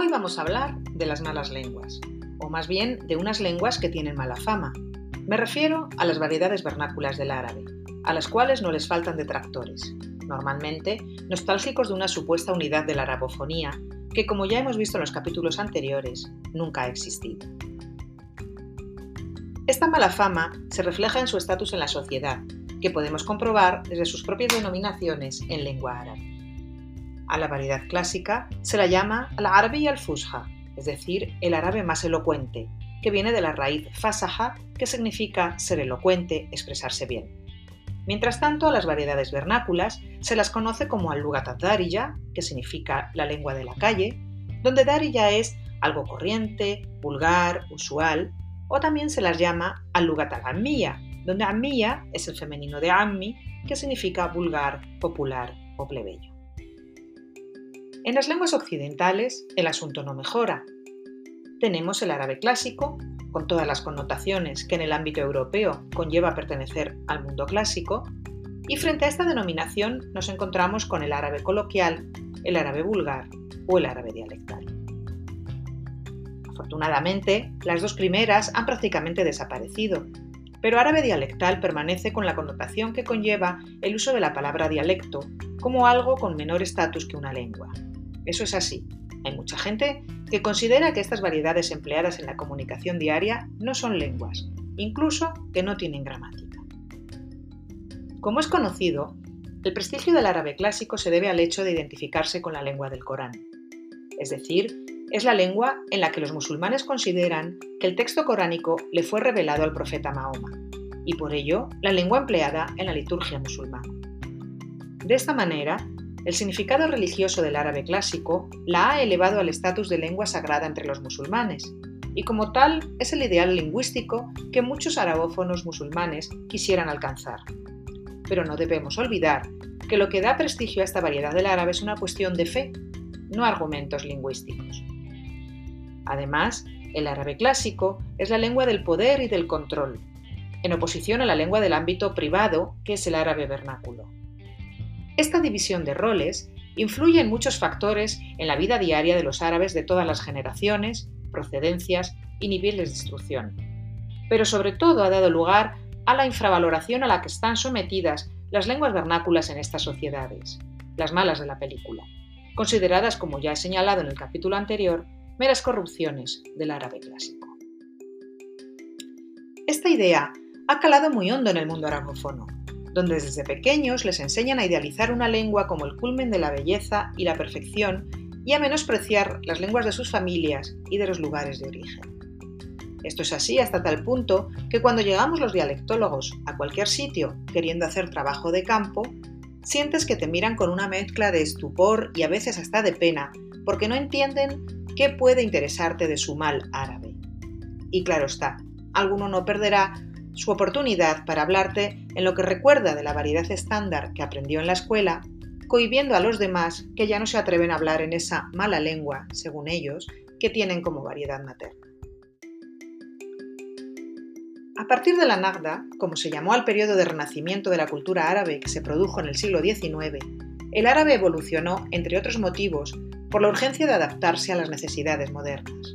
Hoy vamos a hablar de las malas lenguas, o más bien de unas lenguas que tienen mala fama. Me refiero a las variedades vernáculas del árabe, a las cuales no les faltan detractores, normalmente nostálgicos de una supuesta unidad de la arabofonía que, como ya hemos visto en los capítulos anteriores, nunca ha existido. Esta mala fama se refleja en su estatus en la sociedad, que podemos comprobar desde sus propias denominaciones en lengua árabe. A la variedad clásica se la llama al-arabi al-fusha, es decir, el árabe más elocuente, que viene de la raíz fasaha, que significa ser elocuente, expresarse bien. Mientras tanto, a las variedades vernáculas se las conoce como al-lugat darija, que significa la lengua de la calle, donde darija es algo corriente, vulgar, usual, o también se las llama al-lugat al donde ammiya es el femenino de ammi, que significa vulgar, popular o plebeyo. En las lenguas occidentales el asunto no mejora. Tenemos el árabe clásico, con todas las connotaciones que en el ámbito europeo conlleva pertenecer al mundo clásico, y frente a esta denominación nos encontramos con el árabe coloquial, el árabe vulgar o el árabe dialectal. Afortunadamente, las dos primeras han prácticamente desaparecido, pero árabe dialectal permanece con la connotación que conlleva el uso de la palabra dialecto como algo con menor estatus que una lengua. Eso es así. Hay mucha gente que considera que estas variedades empleadas en la comunicación diaria no son lenguas, incluso que no tienen gramática. Como es conocido, el prestigio del árabe clásico se debe al hecho de identificarse con la lengua del Corán. Es decir, es la lengua en la que los musulmanes consideran que el texto coránico le fue revelado al profeta Mahoma, y por ello la lengua empleada en la liturgia musulmana. De esta manera, el significado religioso del árabe clásico la ha elevado al estatus de lengua sagrada entre los musulmanes, y como tal es el ideal lingüístico que muchos arabófonos musulmanes quisieran alcanzar. Pero no debemos olvidar que lo que da prestigio a esta variedad del árabe es una cuestión de fe, no argumentos lingüísticos. Además, el árabe clásico es la lengua del poder y del control, en oposición a la lengua del ámbito privado, que es el árabe vernáculo. Esta división de roles influye en muchos factores en la vida diaria de los árabes de todas las generaciones, procedencias y niveles de instrucción. Pero sobre todo ha dado lugar a la infravaloración a la que están sometidas las lenguas vernáculas en estas sociedades, las malas de la película, consideradas, como ya he señalado en el capítulo anterior, meras corrupciones del árabe clásico. Esta idea ha calado muy hondo en el mundo arabófono, donde desde pequeños les enseñan a idealizar una lengua como el culmen de la belleza y la perfección y a menospreciar las lenguas de sus familias y de los lugares de origen. Esto es así hasta tal punto que cuando llegamos los dialectólogos a cualquier sitio queriendo hacer trabajo de campo, sientes que te miran con una mezcla de estupor y a veces hasta de pena, porque no entienden qué puede interesarte de su mal árabe. Y claro está, alguno no perderá su oportunidad para hablarte en lo que recuerda de la variedad estándar que aprendió en la escuela, cohibiendo a los demás que ya no se atreven a hablar en esa mala lengua, según ellos, que tienen como variedad materna. A partir de la Nagda, como se llamó al periodo de renacimiento de la cultura árabe que se produjo en el siglo XIX, el árabe evolucionó, entre otros motivos, por la urgencia de adaptarse a las necesidades modernas.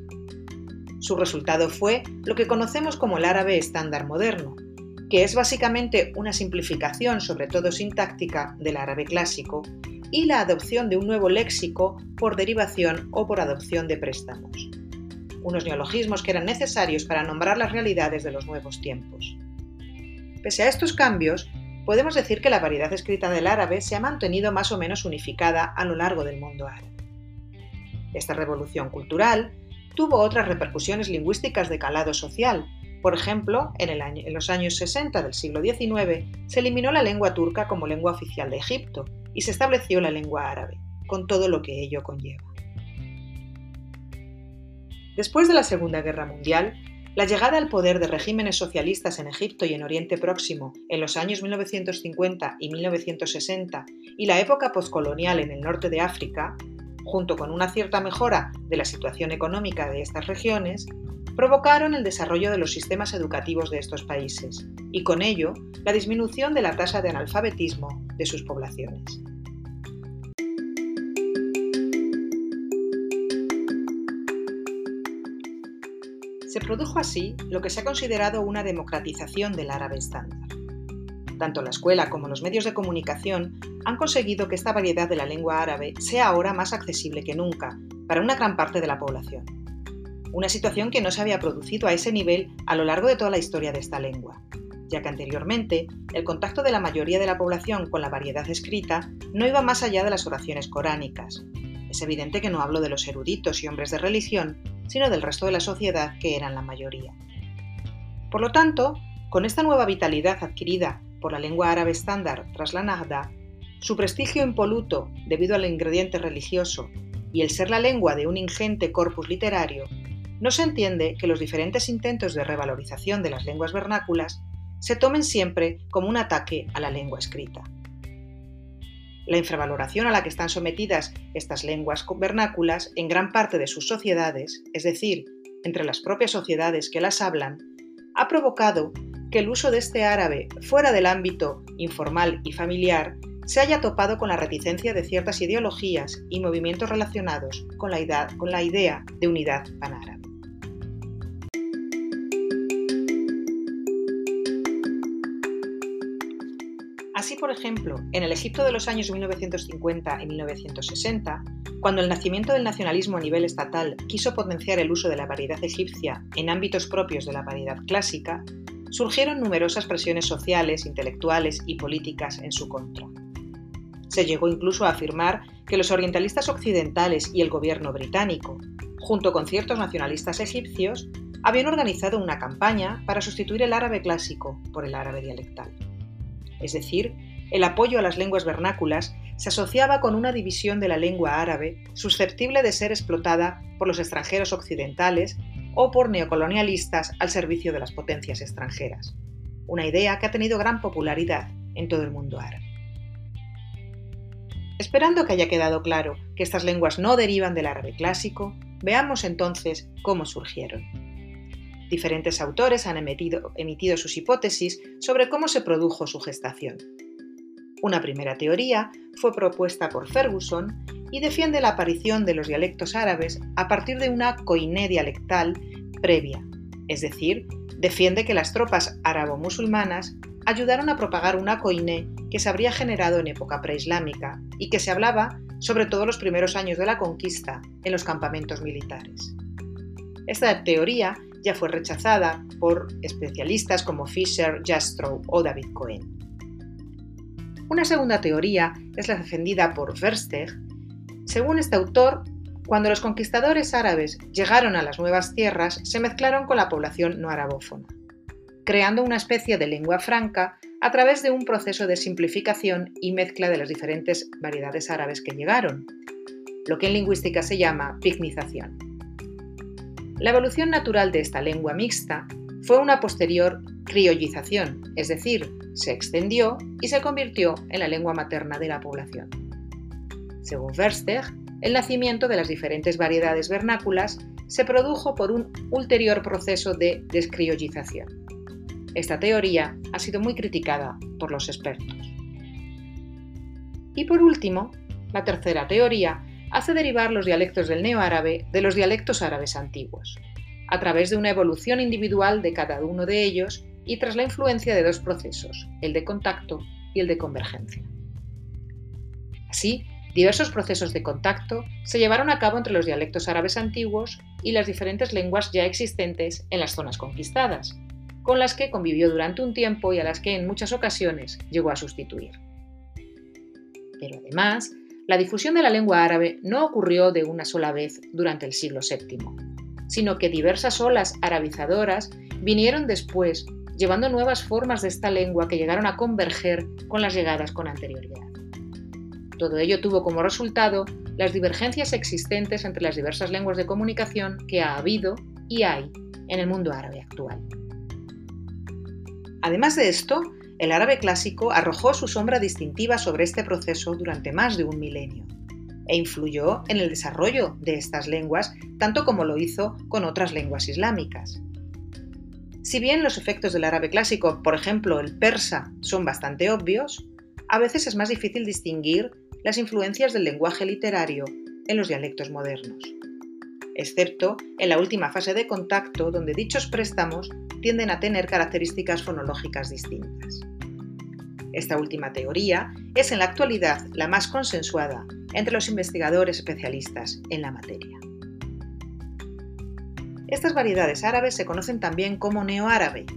Su resultado fue lo que conocemos como el árabe estándar moderno, que es básicamente una simplificación, sobre todo sintáctica, del árabe clásico y la adopción de un nuevo léxico por derivación o por adopción de préstamos. Unos neologismos que eran necesarios para nombrar las realidades de los nuevos tiempos. Pese a estos cambios, podemos decir que la variedad escrita del árabe se ha mantenido más o menos unificada a lo largo del mundo árabe. Esta revolución cultural tuvo otras repercusiones lingüísticas de calado social. Por ejemplo, en, los años 60 del siglo XIX se eliminó la lengua turca como lengua oficial de Egipto y se estableció la lengua árabe, con todo lo que ello conlleva. Después de la Segunda Guerra Mundial, la llegada al poder de regímenes socialistas en Egipto y en Oriente Próximo en los años 1950 y 1960 y la época postcolonial en el norte de África junto con una cierta mejora de la situación económica de estas regiones, provocaron el desarrollo de los sistemas educativos de estos países y con ello la disminución de la tasa de analfabetismo de sus poblaciones. Se produjo así lo que se ha considerado una democratización del árabe estándar. Tanto la escuela como los medios de comunicación han conseguido que esta variedad de la lengua árabe sea ahora más accesible que nunca para una gran parte de la población. Una situación que no se había producido a ese nivel a lo largo de toda la historia de esta lengua, ya que anteriormente el contacto de la mayoría de la población con la variedad escrita no iba más allá de las oraciones coránicas. Es evidente que no hablo de los eruditos y hombres de religión, sino del resto de la sociedad que eran la mayoría. Por lo tanto, con esta nueva vitalidad adquirida por la lengua árabe estándar tras la Nahda, su prestigio impoluto debido al ingrediente religioso y el ser la lengua de un ingente corpus literario, no se entiende que los diferentes intentos de revalorización de las lenguas vernáculas se tomen siempre como un ataque a la lengua escrita. La infravaloración a la que están sometidas estas lenguas vernáculas en gran parte de sus sociedades, es decir, entre las propias sociedades que las hablan, ha provocado que el uso de este árabe fuera del ámbito informal y familiar se haya topado con la reticencia de ciertas ideologías y movimientos relacionados con la, idea, de unidad panárabe. Así, por ejemplo, en el Egipto de los años 1950 y 1960, cuando el nacimiento del nacionalismo a nivel estatal quiso potenciar el uso de la variedad egipcia en ámbitos propios de la variedad clásica, surgieron numerosas presiones sociales, intelectuales y políticas en su contra. Se llegó incluso a afirmar que los orientalistas occidentales y el gobierno británico, junto con ciertos nacionalistas egipcios, habían organizado una campaña para sustituir el árabe clásico por el árabe dialectal es decir, el apoyo a las lenguas vernáculas se asociaba con una división de la lengua árabe susceptible de ser explotada por los extranjeros occidentales o por neocolonialistas al servicio de las potencias extranjeras, una idea que ha tenido gran popularidad en todo el mundo árabe. Esperando que haya quedado claro que estas lenguas no derivan del árabe clásico, veamos entonces cómo surgieron. Diferentes autores han emitido, sus hipótesis sobre cómo se produjo su gestación. Una primera teoría fue propuesta por Ferguson y defiende la aparición de los dialectos árabes a partir de una coiné dialectal previa, es decir, defiende que las tropas árabo-musulmanas ayudaron a propagar una coiné que se habría generado en época preislámica y que se hablaba sobre todo los primeros años de la conquista en los campamentos militares. Esta teoría ya fue rechazada por especialistas como Fisher, Jastrow o David Cohen. Una segunda teoría es la defendida por Versteg. Según este autor, cuando los conquistadores árabes llegaron a las nuevas tierras, se mezclaron con la población no arabófona, creando una especie de lengua franca a través de un proceso de simplificación y mezcla de las diferentes variedades árabes que llegaron, lo que en lingüística se llama pignización. La evolución natural de esta lengua mixta fue una posterior criollización, es decir, se extendió y se convirtió en la lengua materna de la población. Según Versteg, el nacimiento de las diferentes variedades vernáculas se produjo por un ulterior proceso de descriollización. Esta teoría ha sido muy criticada por los expertos. Y por último, la tercera teoría hace derivar los dialectos del neoárabe de los dialectos árabes antiguos, a través de una evolución individual de cada uno de ellos y tras la influencia de dos procesos, el de contacto y el de convergencia. Así, diversos procesos de contacto se llevaron a cabo entre los dialectos árabes antiguos y las diferentes lenguas ya existentes en las zonas conquistadas, con las que convivió durante un tiempo y a las que en muchas ocasiones llegó a sustituir. Pero además, la difusión de la lengua árabe no ocurrió de una sola vez durante el siglo VII, sino que diversas olas arabizadoras vinieron después, llevando nuevas formas de esta lengua que llegaron a converger con las llegadas con anterioridad. Todo ello tuvo como resultado las divergencias existentes entre las diversas lenguas de comunicación que ha habido y hay en el mundo árabe actual. Además de esto, el árabe clásico arrojó su sombra distintiva sobre este proceso durante más de un milenio e influyó en el desarrollo de estas lenguas tanto como lo hizo con otras lenguas islámicas. Si bien los efectos del árabe clásico, por ejemplo el persa, son bastante obvios, a veces es más difícil distinguir las influencias del lenguaje literario en los dialectos modernos. excepto en la última fase de contacto donde dichos préstamos tienden a tener características fonológicas distintas. Esta última teoría es en la actualidad la más consensuada entre los investigadores especialistas en la materia. Estas variedades árabes se conocen también como neoárabe.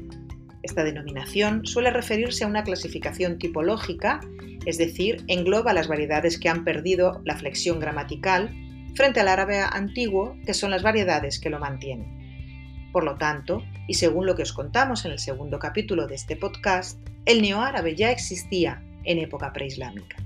Esta denominación suele referirse a una clasificación tipológica, es decir, engloba las variedades que han perdido la flexión gramatical frente al árabe antiguo, que son las variedades que lo mantienen. Por lo tanto, y según lo que os contamos en el segundo capítulo de este podcast, el neoárabe ya existía en época preislámica.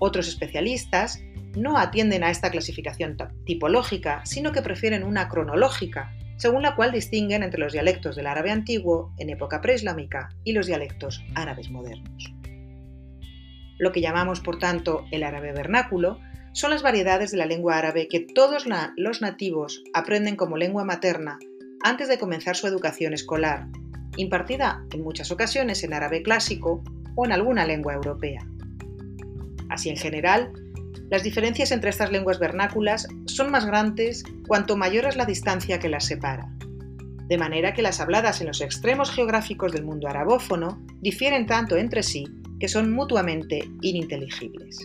Otros especialistas no atienden a esta clasificación tipológica, sino que prefieren una cronológica, según la cual distinguen entre los dialectos del árabe antiguo en época preislámica y los dialectos árabes modernos. Lo que llamamos, por tanto, el árabe vernáculo son las variedades de la lengua árabe que todos los nativos aprenden como lengua materna antes de comenzar su educación escolar, impartida en muchas ocasiones en árabe clásico o en alguna lengua europea. Así en general, las diferencias entre estas lenguas vernáculas son más grandes cuanto mayor es la distancia que las separa, de manera que las habladas en los extremos geográficos del mundo arabófono difieren tanto entre sí que son mutuamente ininteligibles.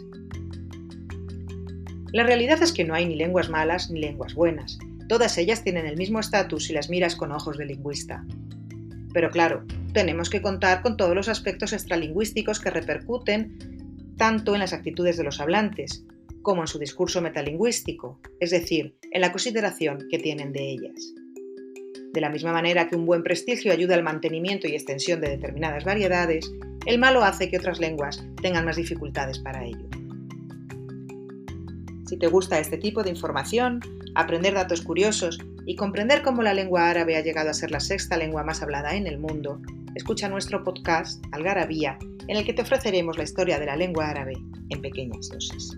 La realidad es que no hay ni lenguas malas ni lenguas buenas, todas ellas tienen el mismo estatus si las miras con ojos de lingüista. Pero claro, tenemos que contar con todos los aspectos extralingüísticos que repercuten tanto en las actitudes de los hablantes como en su discurso metalingüístico, es decir, en la consideración que tienen de ellas. De la misma manera que un buen prestigio ayuda al mantenimiento y extensión de determinadas variedades, el malo hace que otras lenguas tengan más dificultades para ello. Si te gusta este tipo de información, aprender datos curiosos y comprender cómo la lengua árabe ha llegado a ser la sexta lengua más hablada en el mundo, escucha nuestro podcast Algarabía, en el que te ofreceremos la historia de la lengua árabe en pequeñas dosis.